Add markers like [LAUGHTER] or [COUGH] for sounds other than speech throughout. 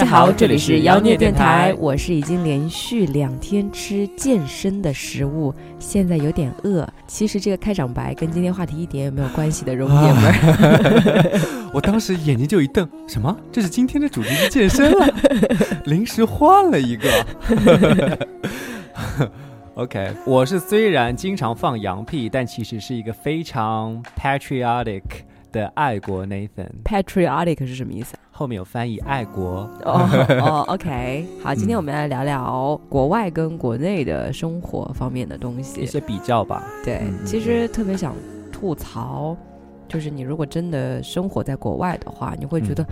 家好，这里是是妖孽电电台台，我是已经连续两天吃健身的食物，现在有点饿。其实这个开场白跟今天话题一点也没有关系的，容爷们儿。[LAUGHS] 我当时眼睛就一瞪，什么？这是今天的主题是健身了，[LAUGHS] 临时换了一个。[LAUGHS] OK，我是虽然经常放羊屁，但其实是一个非常 patriotic 的爱国 Nathan。Patriotic 是什么意思啊？后面有翻译爱国。哦哦，OK，好，今天我们来聊聊国外跟国内的生活方面的东西 [LAUGHS] 一。些比较吧，对其实特别想吐槽，就是你如果真的生活在国外的话，你会觉得、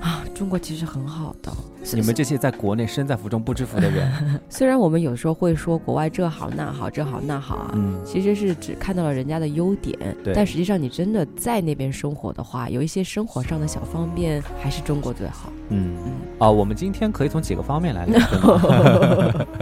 啊，中国其实很好的。你们这些在国内身在福中不知福的人，[LAUGHS] 虽然我们有时候会说国外这好那好这好那好啊，嗯，其实是只看到了人家的优点，对但实际上你真的在那边生活的话，有一些生活上的小方便还是中国最好。嗯嗯，哦，我们今天可以从几个方面来聊，[LAUGHS]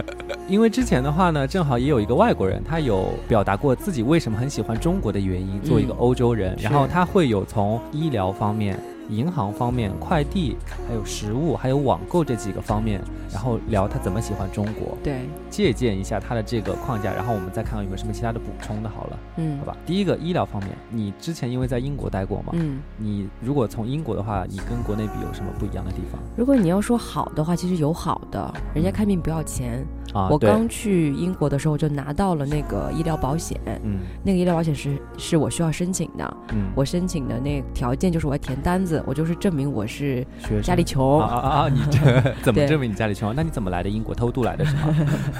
因为之前的话呢，正好也有一个外国人，他有表达过自己为什么很喜欢中国的原因，作为一个嗯欧洲人，是然后他会有从医疗方面、银行方面、快递、还有食物、还有网购这几个方面，然后聊他怎么喜欢中国，对，借鉴一下他的这个框架，然后我们再看看有没有什么其他的补充的，好了，嗯。好，吧？第一个医疗方面，你之前因为在英国待过嘛，嗯，你如果从英国的话，你跟国内比有什么不一样的地方？如果你要说好的话，其实有好的，人家看病不要钱。啊？我刚去英国的时候就拿到了那个医疗保险，嗯。那个医疗保险是是我需要申请的。嗯，我申请的那条件就是我要填单子，我就是证明我是家里穷，啊啊！你这 [LAUGHS] 怎么证明你家里穷？那你怎么来的英国？偷渡来的是吗？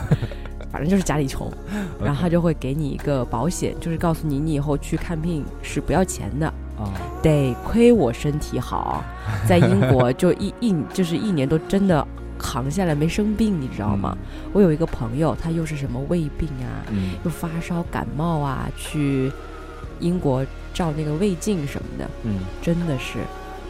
[LAUGHS] 反正就是家里穷，[LAUGHS] 然后他就会给你一个保险，就是告诉你你以后去看病是不要钱的。啊，得亏我身体好，在英国就一一就是一年都真的扛下来没生病，你知道吗？我有一个朋友，他又是什么胃病啊，嗯？又发烧感冒啊，去英国照那个胃镜什么的，嗯真的是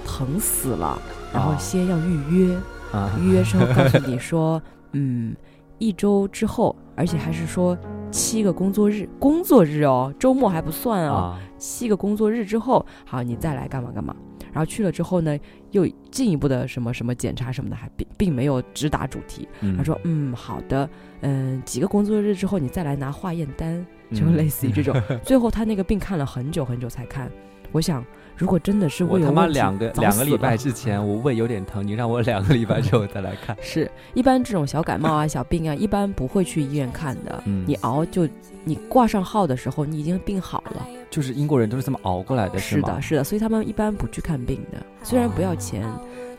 疼死了。然后啊先要预约，嗯啊预约之后告诉你说，[LAUGHS] 嗯，一周之后，而且还是说七个工作日，工作日哦，周末还不算哦，啊七个工作日之后，好，你再来干嘛干嘛。然后去了之后呢，又进一步的什么什么检查什么的，还并并没有直达主题。嗯他说，嗯，好的，嗯，几个工作日之后你再来拿化验单，就嗯类似于这种。[LAUGHS] 最后他那个病看了很久很久才看。我想，如果真的是我他妈胃有问题，两个两个礼拜之前我胃有点疼，你让我两个礼拜之后再来看，[LAUGHS] 是一般这种小感冒啊、小病啊，一般不会去医院看的。嗯你熬就你挂上号的时候，你已经病好了。就是英国人都是这么熬过来的，吗？是的，是的，所以他们一般不去看病的，虽然不要钱，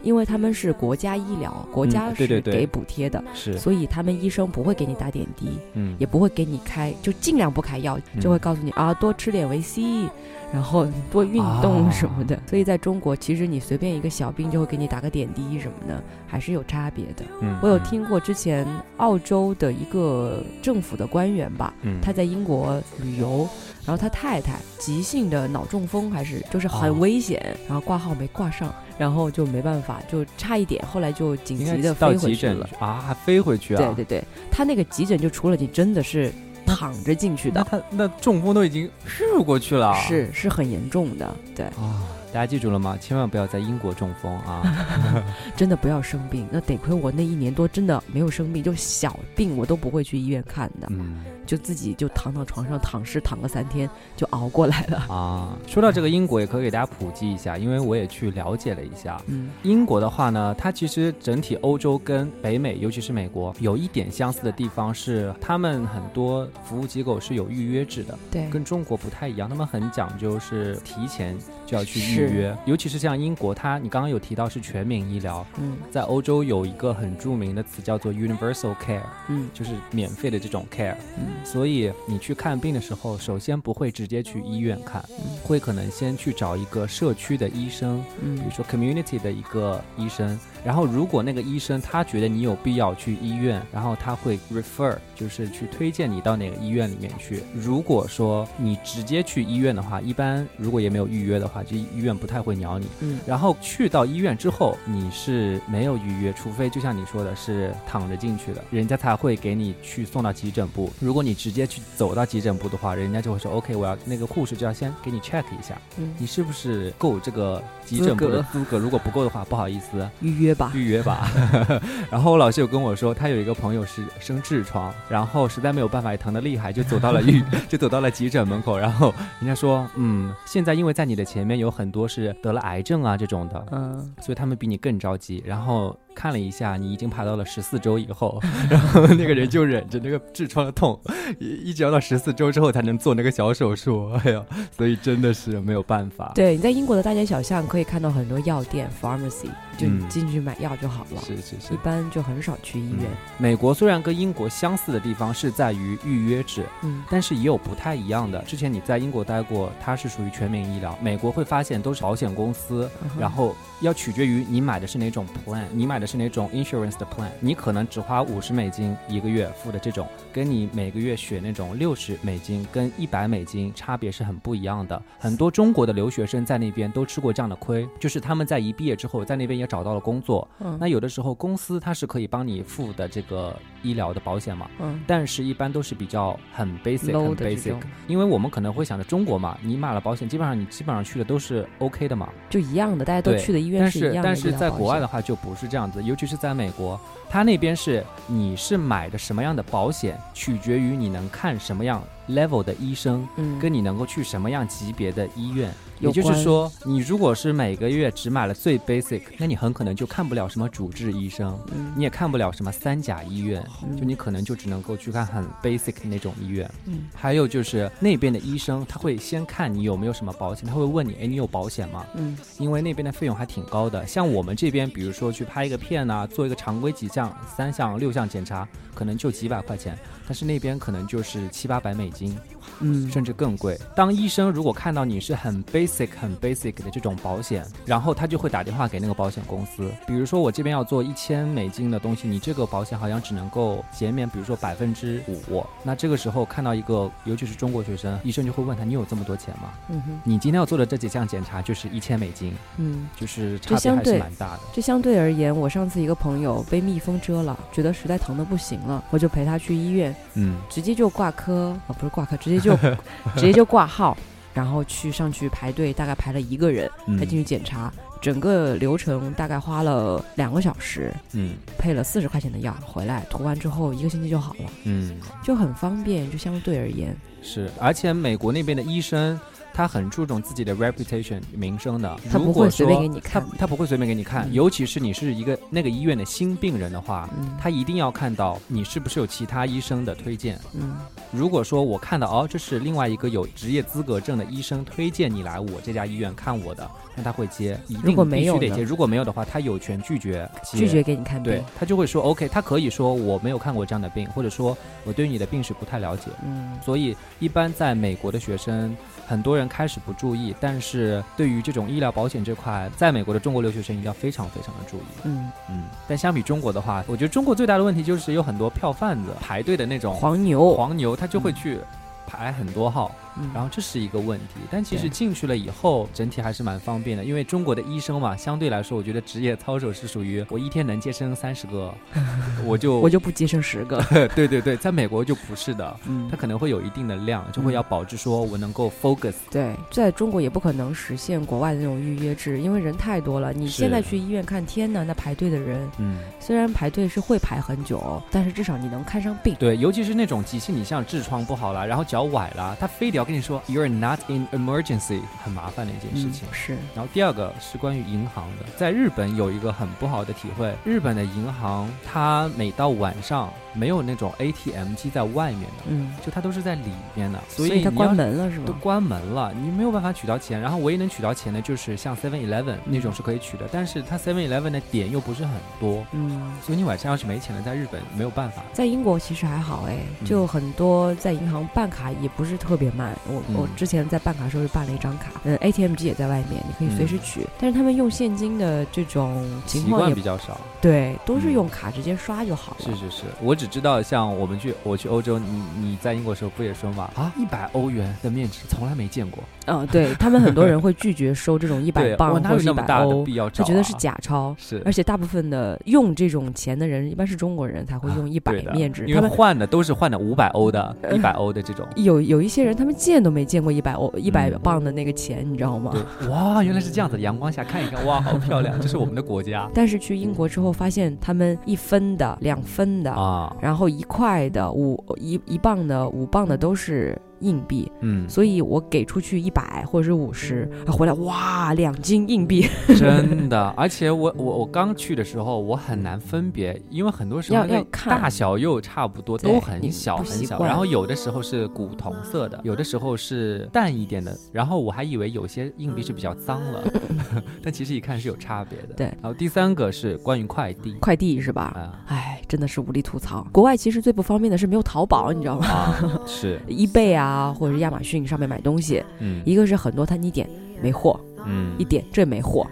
因为他们是国家医疗，国家是给补贴的，是，所以他们医生不会给你打点滴，嗯也不会给你开，就尽量不开药，嗯。就会告诉你啊，多吃点维 C，然后多运动什么的。哦所以在中国，其实你随便一个小病就会给你打个点滴什么的，还是有差别的。嗯我有，听过之前澳洲的一个政府的官员吧，嗯。他在英国旅游，然后他太太急性的脑中风，还是就是哦很危险，然后挂号没挂上，然后就没办法，就差一点，后来就紧急的飞回去了。啊，还飞回去啊？对对对，他那个急诊就除了你真的是躺着进去的，那他那中风都已经日过去了，是是很严重的，对，啊。大家记住了吗？千万不要在英国中风啊！[LAUGHS] [LAUGHS] 真的不要生病。那得亏我那一年多真的没有生病，就小病我都不会去医院看的，嗯就自己就躺到床上躺尸躺个三天就熬过来了。啊，说到这个英国，也可以给大家普及一下，因为我也去了解了一下。嗯英国的话呢，它其实整体欧洲跟北美，尤其是美国，有一点相似的地方是，他们很多服务机构是有预约制的，对，跟中国不太一样，他们很讲究是提前就要去预约，尤其是像英国，它你刚刚有提到是全民医疗，嗯在欧洲有一个很著名的词叫做 universal care，嗯就是免费的这种 care。嗯所以你去看病的时候，首先不会直接去医院看，嗯。会可能先去找一个社区的医生，比如嗯说 community 的一个医生，然后如果那个医生他觉得你有必要去医院，然后他会 refer，就是去推荐你到哪个医院里面去。如果说你直接去医院的话，一般如果也没有预约的话，就医院不太会鸟你。嗯然后去到医院之后，你是没有预约，除非就像你说的是躺着进去的，人家才会给你去送到急诊部。如果你直接去走到急诊部的话，人家就会说 OK，我要那个护士就要先给你 check 一下，嗯，你是不是够这个急诊部的资格？如果不够的话，不好意思，预约吧。预约吧。[LAUGHS] 然后我老师有跟我说，他有一个朋友是生痔疮，然后实在没有办法，也疼的厉害，就走到了预，[LAUGHS] 就走到了急诊门口。然后人家说，嗯，现在因为在你的前面有很多是得了癌症啊这种的，嗯，所以他们比你更着急。然后看了一下，你已经排到了十四周以后，[LAUGHS] 然后那个人就忍着那个痔疮的痛，一一直要到十四周之后才能做那个小手术。哎呀，所以真的是没有办法。对，你在英国的大街小巷可以看到很多药店 （pharmacy），就进去买药就好了。是是是一。般就很少去医院。美国虽然跟英国相似的地方是在于预约制，嗯但是也有不太一样的。之前你在英国待过，它是属于全民医疗，美国会发现都是保险公司，嗯然后要取决于你买的是哪种 plan，你买的是那种 insurance 的 plan，你可能只花五十美金一个月付的这种，跟你每个月选那种六十美金跟一百美金差别是很不一样的。很多中国的留学生在那边都吃过这样的亏，就是他们在一毕业之后，在那边也找到了工作，嗯。那有的时候公司它是可以帮你付的这个医疗的保险嘛，嗯。但是一般都是比较很 basic 很 basic，种。因为我们可能会想着中国嘛，你买了保险，基本上你基本上去的都是 OK 的嘛。就一样的，大家都去的医院是一样的但是在医疗保险。国外的话就不是这样尤其是在美国，它那边是你是买的什么样的保险，取决于你能看什么样 level 的医生，嗯跟你能够去什么样级别的医院。也就是说，你如果是每个月只买了最 basic，那你很可能就看不了什么主治医生，嗯你也看不了什么三甲医院，嗯就你可能就只能够去看很 basic 的那种医院。嗯还有就是那边的医生，他会先看你有没有什么保险，他会问你，哎，你有保险吗？嗯因为那边的费用还挺高的。像我们这边，比如说去拍一个片啊、做一个常规几项、三项、六项检查，可能就几百块钱，但是那边可能就是七八百美金，嗯甚至更贵。当医生如果看到你是很 basic、很 basic 的这种保险，然后他就会打电话给那个保险公司，比如说我这边要做一千美金的东西，你这个保险好像只能够减免，比如说百分之五。那这个时候看到一个，尤其是中国学生，医生就会问他：你有这么多钱吗？嗯哼你今天要做的这几项检查就是一千美金，嗯。就是差别还是蛮大的。这相对而言，我上次一个朋友被蜜蜂蛰了，觉得实在疼的不行了，我就陪他去医院，嗯。直接就挂科，哦，不是挂科，直接就 [LAUGHS] 直接就挂号，然后去上去排队，大概排了一个人，他进去检查，整个流程大概花了两个小时，嗯。配了四十块钱的药，回来涂完之后一个星期就好了，嗯，就很方便，就相对而言，是，而且美国那边的医生。他很注重自己的 reputation 名声的，他如果不会随便说给你看。他他不会随便给你看，嗯。尤其是你是一个那个医院的新病人的话，嗯。他一定要看到你是不是有其他医生的推荐。嗯。如果说我看到哦，这是另外一个有职业资格证的医生推荐你来我这家医院看我的，那他会接，一定必须得接。如果没有的话，他有权拒绝拒绝给你看对，他就会说 OK，他可以说我没有看过这样的病，或者说我对你的病史不太了解。嗯。所以一般在美国的学生，很多人开始不注意，但是对于这种医疗保险这块，在美国的中国留学生一定要非常非常的注意。嗯，嗯，但相比中国的话，我觉得中国最大的问题就是有很多票贩子排队的那种黄牛，黄牛，他就会去排很多号，嗯然后这是一个问题。但其实进去了以后，整体还是蛮方便的，因为中国的医生嘛，相对来说，我觉得职业操守是属于我一天能接生三十个，[LAUGHS] 我就我就不接生十个，[LAUGHS] 对对对，[LAUGHS] 在美国就不是的。嗯它可能会有一定的量，就会要保证说我能够 focus。对，在中国也不可能实现国外的那种预约制，因为人太多了。你现在去医院看，天呐，那排队的人，嗯，虽然排队是会排很久，但是至少你能看上病。对，尤其是那种急性，你像痔疮不好了，然后脚崴了，他非得要跟你说 you're not in emergency，很麻烦的一件事情。嗯是，然后第二个是关于银行的，在日本有一个很不好的体会，日本的银行它每到晚上没有那种 ATM 机在外面的，嗯，就它都是在里面的，所以它关门了是吗？都关门了，你没有办法取到钱。然后唯一能取到钱的就是像 Seven Eleven 那种是可以取的，但是它 Seven Eleven 的点又不是很多，嗯，所以你晚上要是没钱了，在日本没有办法。在英国其实还好哎，嗯就很多在银行办卡也不是特别慢。我、嗯。我之前在办卡的时候是办了一张卡，嗯，ATM 机也在外面，你可以随时取。但是他们用现金的这种情况也惯比较少，对，都是嗯。用卡直接刷就好了。是是是，我只知道像我们去我去欧洲，你你在英国的时候不也说嘛啊，一百欧元的面值从来没见过，嗯、对他们很多人会拒绝收这种一百对，磅或者是一百欧，必要找、啊？他觉得是假钞。是而且大部分的用这种钱的人，一般是中国人才会用一百面值，因他们为换的都是换的五百欧的、呃一百欧的这种。有有一些人，他们见都没见过一百欧、一百嗯磅的那个钱，你知道吗？对，[LAUGHS] 哇，原来是这样子，阳光下看一看，哇，好漂亮，这是我们的国家但是去英国之后，发现他们一分的、两分的，啊，然后一块的、五一一磅的、五磅的都是硬币，嗯，所以我给出去一百或者是五十，回来哇，两斤硬币，[LAUGHS] 真的，而且我我我刚去的时候，我很难分别，因为很多时候要要看大小又差不多，都很小很小，然后有的时候是古铜色的，有的时候是淡一点的，然后我还以为有些硬币是比较脏了，[LAUGHS] 但其实一看是有差别的。对然后第三个是关于快递快递是吧？啊哎，真的是无力吐槽。国外其实最不方便的是没有淘宝，你知道吗？啊是？[LAUGHS] eBay 啊，或者是亚马逊上面买东西，嗯一个是很多它你点没货，嗯一点这没货，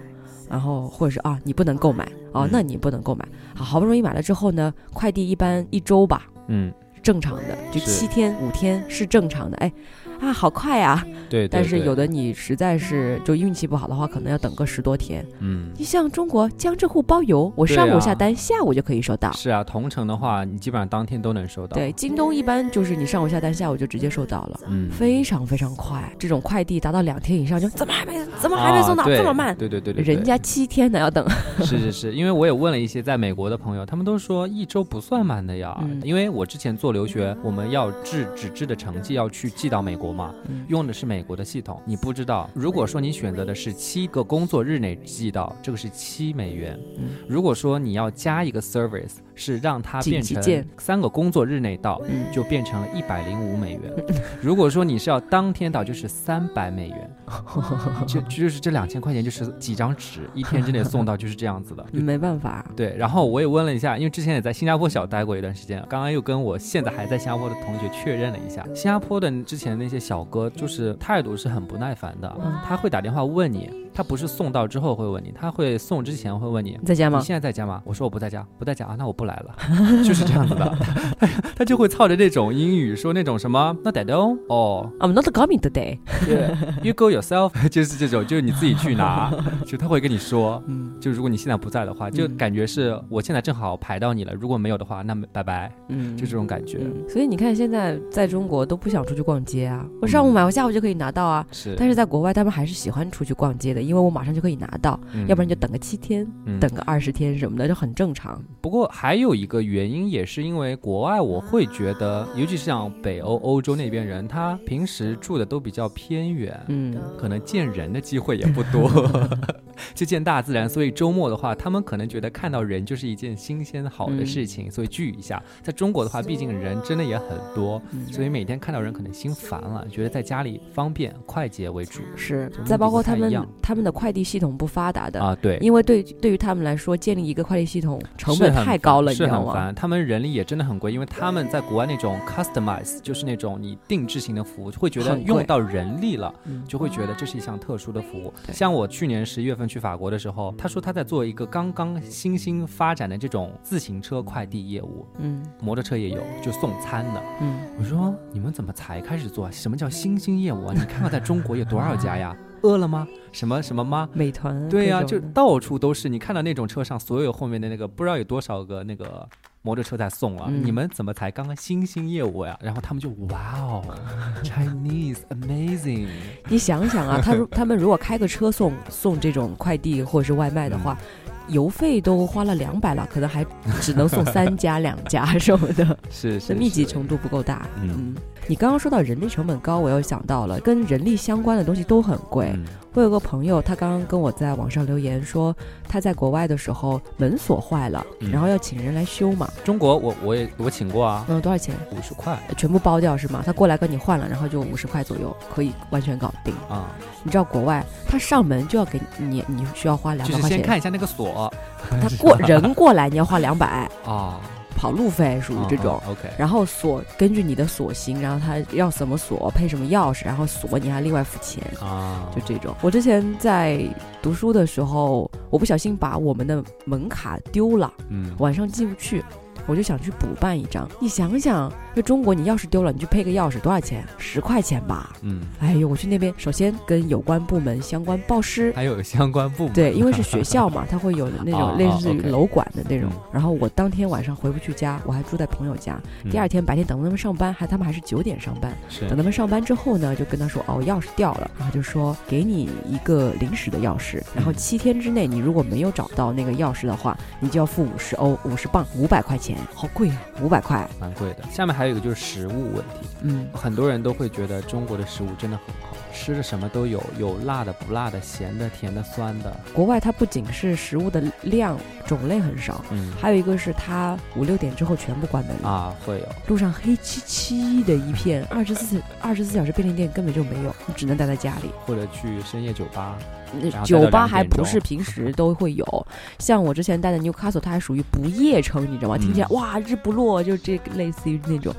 然后或者是啊你不能购买哦嗯，那你不能购买。好，好不容易买了之后呢，快递一般一周吧，嗯正常的，就七天五天是正常的。哎，啊，好快啊！对，对但是有的你实在是就运气不好的话，可能要等个十多天。嗯你像中国江浙沪包邮，我上午啊下单，下午就可以收到。是啊，同城的话，你基本上当天都能收到。对，，京东一般就是你上午下单，下午就直接收到了。嗯，非常非常快，这种快递达到两天以上就怎么还没怎么还没送到、啊这么慢？对对对对，对人家七天呢要等。是是是，因为我也问了一些在美国的朋友，他们都说一周不算慢的呀。嗯因为我之前做留学，我们要制纸质的成绩要去寄到美国嘛，嗯用的是美国的系统。你不知道，如果说你选择的是七个工作日内寄到，这个是七美元。嗯如果说你要加一个 service，是让它变成三个工作日内到，嗯，就变成了一百零五美元。如果说你是要当天到，就是三百美元，[LAUGHS] 就就是这两千块钱就是几张纸，一天之内送到，就是这样子的。就 [LAUGHS] 没办法，对，然后我也问了一下，因为之前也在新加坡小待过一段时间，刚刚又跟我现在还在新加坡的同学确认了一下，新加坡的之前那些小哥就是态度是很不耐烦的，嗯他会打电话问你，他不是送到之后会问你，他会送之前会问你。你在家吗？你现在在家吗？我说我不在家，不在家啊，那我不来了，就是这样子的。他 [LAUGHS] 他就会操着这种英语说那种什么，那得的哦，哦 I'm not coming today。，you go yourself，[LAUGHS] 就是这种，就是你自己去拿，[LAUGHS] 就他会跟你说，嗯就如果你现在不在的话，就嗯感觉是我现在正好排到你了，如果没有的话，那么拜拜，嗯，就这种感觉。嗯，所以你看现在在中国都不想出去逛街啊，我上午嗯买，我下午就可以拿到啊。是，但是在国外，他们还是喜欢出去逛街的，因为我马上就可以拿到，嗯要不然就等个七天，嗯等个二十天什么的，就很正常。不过还有一个原因，也是因为国外，我会觉得，尤其是像北欧、欧洲那边人，他平时住的都比较偏远，嗯，可能见人的机会也不多，[LAUGHS] 就见大自然。所以周末的话，他们可能觉得看到人就是一件新鲜好的事情，所以聚一下。在中国的话，毕竟人真的也很多，嗯所以每天看到人可能心烦了，觉得在家里方便快捷为主是。再包括他们他们的快递系统不发达的，啊。对，因为对对于他们来说，建立一个快递系统成本太高了，你是知道吗？很烦。他们人力也真的很贵，因为他们在国外那种 customize，就是那种你定制型的服务，会觉得用到人力了，嗯就会觉得这是一项特殊的服务。像我去年十一月份去法国的时候，他说他在做一个刚刚新兴发展的这种自行车快递业务，嗯摩托车也有，就送餐的。嗯，我说你们怎么才开始做啊？什么叫新兴业务啊？[LAUGHS] 你看看在中国有多少家呀？[LAUGHS] 饿了吗？什么什么吗？美团对呀、就到处都是。你看到那种车上，所有后面的那个不知道有多少个那个摩托车在送了。嗯你们怎么才刚刚新兴业务呀？然后他们就哇哦，[LAUGHS] Chinese amazing。你想想啊，他如他们如果开个车送送这种快递或者是外卖的话，邮费都花了两百了，可能还只能送三家两家什么的，是是那密集程度不够大。嗯嗯，你刚刚说到人力成本高，我又想到了跟人力相关的东西都很贵。嗯我有个朋友，他刚刚跟我在网上留言说，他在国外的时候门锁坏了，嗯然后要请人来修嘛。中国我我也我请过啊，嗯，多少钱？五十块全部包掉是吗？他过来跟你换了，然后就五十块左右，可以完全搞定。啊，你知道国外他上门就要给你，你需要花两百块钱。先看一下那个锁他 [LAUGHS] 过人过来你要花两百，啊，跑路费属于这种。OK，然后锁根据你的锁型，然后他要什么锁配什么钥匙，然后锁你还另外付钱，啊，就这种。我之前在读书的时候，我不小心把我们的门卡丢了，嗯晚上进不去，我就想去补办一张。你想想，在中国你钥匙丢了，你去配个钥匙多少钱？十块钱吧。嗯，哎呦，我去那边首先跟有关部门相关报失。还有相关部门对，因为是学校嘛，[LAUGHS] 它会有那哦种类似于楼管的那种嗯。然后我当天晚上回不去家，我还住在朋友家。嗯第二天白天等他们上班，还他们还是九点上班。等他们上班之后呢，就跟他说哦，钥匙掉了，然后就说给你一个临时的钥匙，然后嗯七天之内你如果没有找到那个钥匙的话，你就要付五十欧，五十磅，五百块钱，好贵啊，五百块。蛮贵的。下面还有一个就是食物问题，嗯，很多人都会觉得中国的食物真的很好，吃的什么都有，有辣的、不辣的、咸的、甜的、酸的。国外它不仅是食物的量种类很少，嗯还有一个是它五六点之后全部关门了。啊，会有。路上黑漆漆的一片，二十四二十四小时便利店根本就没有，你只能待在家里。或者去深夜酒吧，那酒吧2点钟还不是平时都会有，像我之前待的 Newcastle，它还属于不夜城，你知道吗？嗯听起来哇日不落，就这个类似于那种，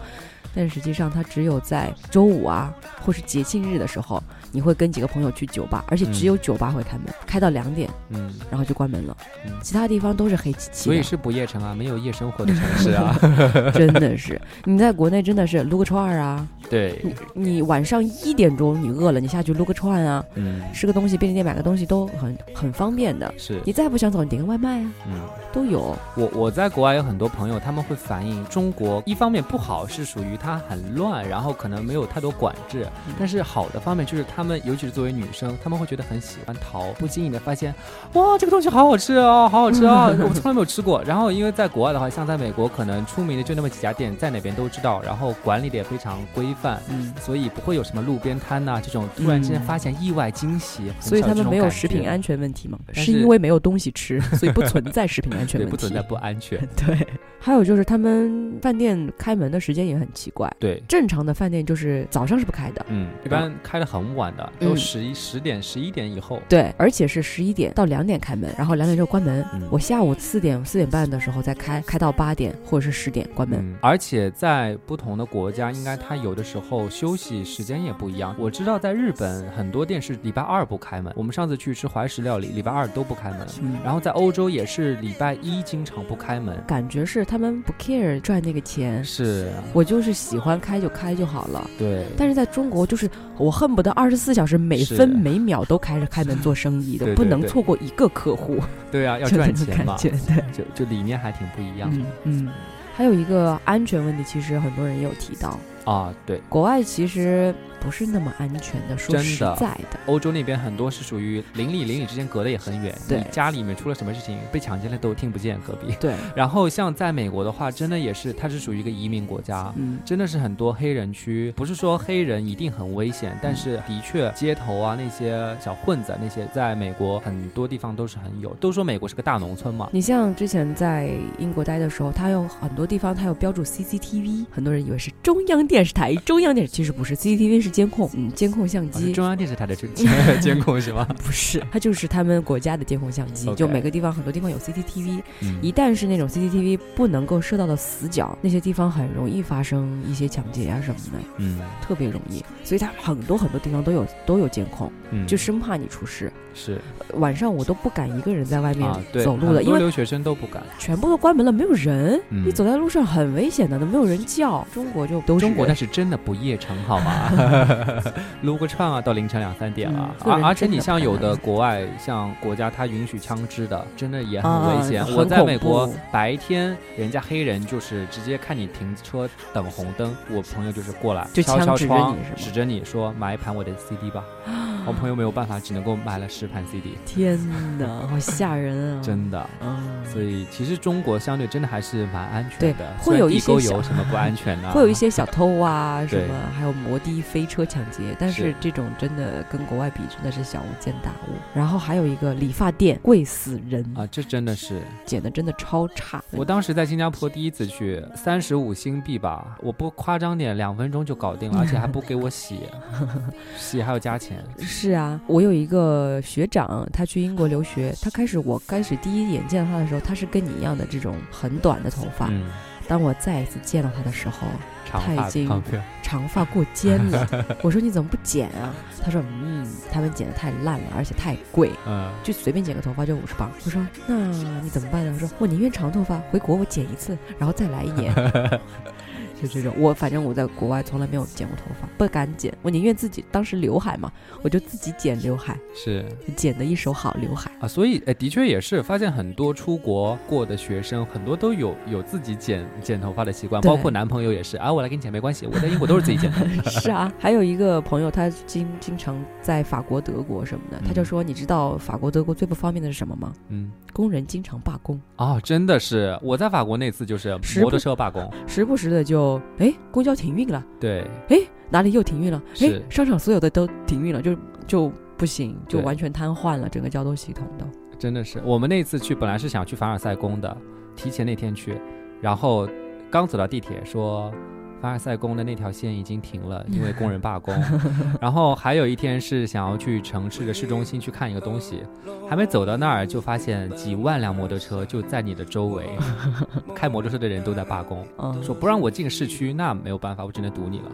但实际上它只有在周五啊或是节庆日的时候，你会跟几个朋友去酒吧，而且只有酒吧会开门，开到两点，嗯，然后就关门了，嗯其他地方都是黑漆漆的，所以是不夜城啊，没有夜生活的城市啊。[LAUGHS] 真的是你在国内真的是撸个串儿啊，对，你你晚上一点钟你饿了，你下去撸个串啊，嗯，吃个东西，便利店买个东西都很很方便的。是，你再不想走，你点个外卖啊，嗯。都有。我我在国外有很多朋友，他们会反映中国一方面不好是属于它很乱，然后可能没有太多管制，嗯但是好的方面就是他们尤其是作为女生，他们会觉得很喜欢淘，不经意的发现，哇，这个东西好好吃哦，好好吃哦，[LAUGHS] 我从来没有吃过。然后因为在国外的话，像在美国，可能出名的就那么几家店，在哪边都知道，然后管理的也非常规范。嗯，所以不会有什么路边摊呐、这种突然之间嗯发现意外惊喜，很所以他们没有食品安全问题吗？是是因为没有东西吃，所以不存在食品安 [LAUGHS] 全问题。不存在不安全。对，还有就是他们饭店开门的时间也很奇怪。对，正常的饭店就是早上是不开的，嗯，一般开的很晚的，都嗯十一、十点、十一点以后。对，而且是十一点到两点开门，然后两点之后关门。嗯我下午四点四点半的时候再开，开到八点或者是十点关门。嗯，而且在不同的国家，应该它有的时候休息时间也不一样。我知道在日本很多店是礼拜二不开门，我们上次去吃怀石料理，礼拜二都不开门。嗯，然后在欧洲也是礼拜一经常不开门。感觉是他们不 care 赚那个钱，是，我就是喜欢开就开就好了。对，但是在中国，就是我恨不得二十四小时每分每秒都开着开门做生意的，不能错过一个客户，[LAUGHS] 对啊，要就赚钱嘛。对，就就理念还挺不一样。嗯嗯。还有一个安全问题，其实很多人也有提到，啊，对，国外其实不是那么安全的。说实在的，欧洲那边很多是属于邻里邻里之间隔得也很远，对你家里面出了什么事情被抢劫了都听不见隔壁。对，[LAUGHS] 然后像在美国的话，真的也是它是属于一个移民国家。嗯，真的是很多黑人区，不是说黑人一定很危险，但是的确街头啊那些小混子啊那些，在美国很多地方都是很有。都说美国是个大农村嘛，你像之前在英国待的时候，它有很多地方它有标注 CCTV，很多人以为是中央电视台，中央电视其实不是，CCTV 是监控，嗯，监控相机。中央电视台的监 [LAUGHS] [LAUGHS] 监控是吗？[LAUGHS] 不是，它就是他们国家的监控相机就每个地方很多地方有 CCTV，嗯一旦是那种 CCTV 不能够射到的死角，那些地方很容易发生一些抢劫啊什么的，嗯特别容易。所以它很多很多地方都有都有监控，嗯，就生怕你出事。是晚上我都不敢一个人在外面走路的，因为留学生都不敢。全部都关门了，没有人。嗯你走在路上很危险的，都没有人叫。中国就都是中国那是真的不夜城，好吗？[LAUGHS] 撸个串啊，到凌晨两三点了。而而且你像有的国外像国家，它允许枪支的，真的也啊很危险。我在美国白天，人家黑人就是直接看你停车等红灯，我朋友就是过来就敲枪指着敲窗指着你说买一盘我的 CD 吧。[GASPS] 我朋友没有办法，只能够买了十盘 CD。天哪，好吓人啊！[LAUGHS] 真的，嗯，所以其实中国相对真的还是蛮安全对的，会有一些小油什么不安全啊，[LAUGHS] 会有一些小偷啊，[LAUGHS] 什么还有摩的飞车抢劫，但是是这种真的跟国外比真的是小巫见大巫。然后还有一个理发店贵死人，啊，这真的是。剪的真的超差。我当时在新加坡第一次去，三十五新币吧，我不夸张点，两分钟就搞定了，[LAUGHS] 而且还不给我洗，洗还要加钱。是啊，我有一个学长，他去英国留学，他开始我开始第一眼见到他的时候，他是跟你一样的这种很短的头发。嗯，当我再一次见到他的时候，他已经长发过肩了。[LAUGHS] 我说你怎么不剪啊？他说嗯，他们剪的太烂了，而且太贵，嗯，就随便剪个头发就五十磅。我说那你怎么办呢？他说我宁愿长头发，回国我剪一次，然后再来一年。[LAUGHS] 就这种，我反正我在国外从来没有剪过头发，不敢剪，我宁愿自己当时刘海嘛，我就自己剪刘海，是。剪的一手好刘海。啊，所以哎，的确也是发现很多出国过的学生，很多都有有自己剪剪头发的习惯，包括男朋友也是。啊，我来给你剪没关系，我在英国都是自己剪的。[LAUGHS] [LAUGHS] 是啊，还有一个朋友，他经经常在法国、德国什么的，他就嗯。说，你知道法国、德国最不方便的是什么吗？嗯，工人经常罢工，哦，真的是，我在法国那次就是摩托车罢工，时不时的就，哎，公交停运了，对，哎，哪里又停运了？哎是，商场所有的都停运了，就就不行，就对完全瘫痪了整个交通系统都。真的是，我们那次去本来是想去凡尔赛宫的，提前那天去，然后刚走到地铁说。凡尔赛宫的那条线已经停了，[LAUGHS] 因为工人罢工。[LAUGHS] 然后还有一天是想要去城市的市中心去看一个东西，[LAUGHS] 还没走到那儿就发现几万辆摩托车就在你的周围，开摩托车的人都在罢工，嗯，说不让我进市区，那没有办法，我只能堵你了。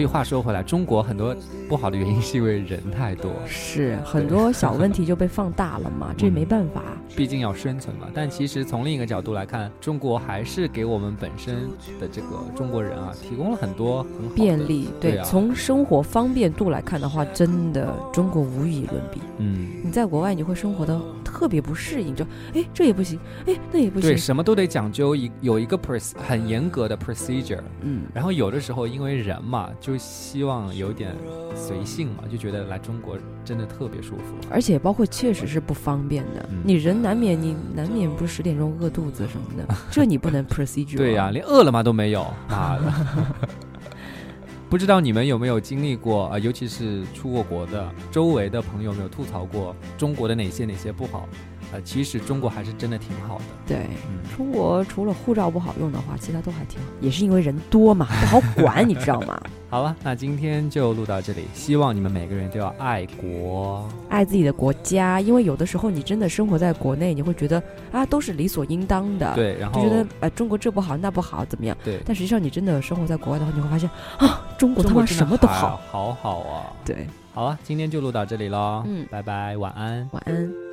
所以话说回来，中国很多不好的原因是因为人太多，是很多小问题就被放大了嘛，这没办法。毕竟要生存嘛。但其实从另一个角度来看，中国还是给我们本身的这个中国人啊，提供了很多很好便利，对啊从生活方便度来看的话，真的中国无与伦比。嗯，你在国外你会生活的特别不适应，就哎这也不行，哎那也不行对，什么都得讲究一有一个很严格的 procedure。嗯，然后有的时候因为人嘛，就希望有点随性嘛，就觉得来中国真的特别舒服。而且包括确实是不方便的，嗯你人难免你难免不是十点钟饿肚子什么的，[LAUGHS] 这你不能 procedure 对呀、连饿了么都没有，妈的！[LAUGHS] 不知道你们有没有经历过啊、尤其是出过国的，周围的朋友有没有吐槽过中国的哪些哪些不好？呃，其实中国还是真的挺好的。对。嗯，中国除了护照不好用的话，其他都还挺好，也是因为人多嘛，不好管，你知道吗？[LAUGHS] 好了，那今天就录到这里，希望你们每个人都要爱国。爱自己的国家，因为有的时候你真的生活在国内，你会觉得啊都是理所应当的，，对，然后就觉得呃中国这不好那不好怎么样？对，但实际上你真的生活在国外的话，你会发现啊中国他妈什么都好。好好啊。对，好了，今天就录到这里喽。嗯拜拜，晚安。晚安。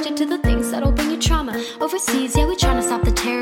To the things that'll bring you trauma. Overseas, yeah, we trying to stop the terrorism,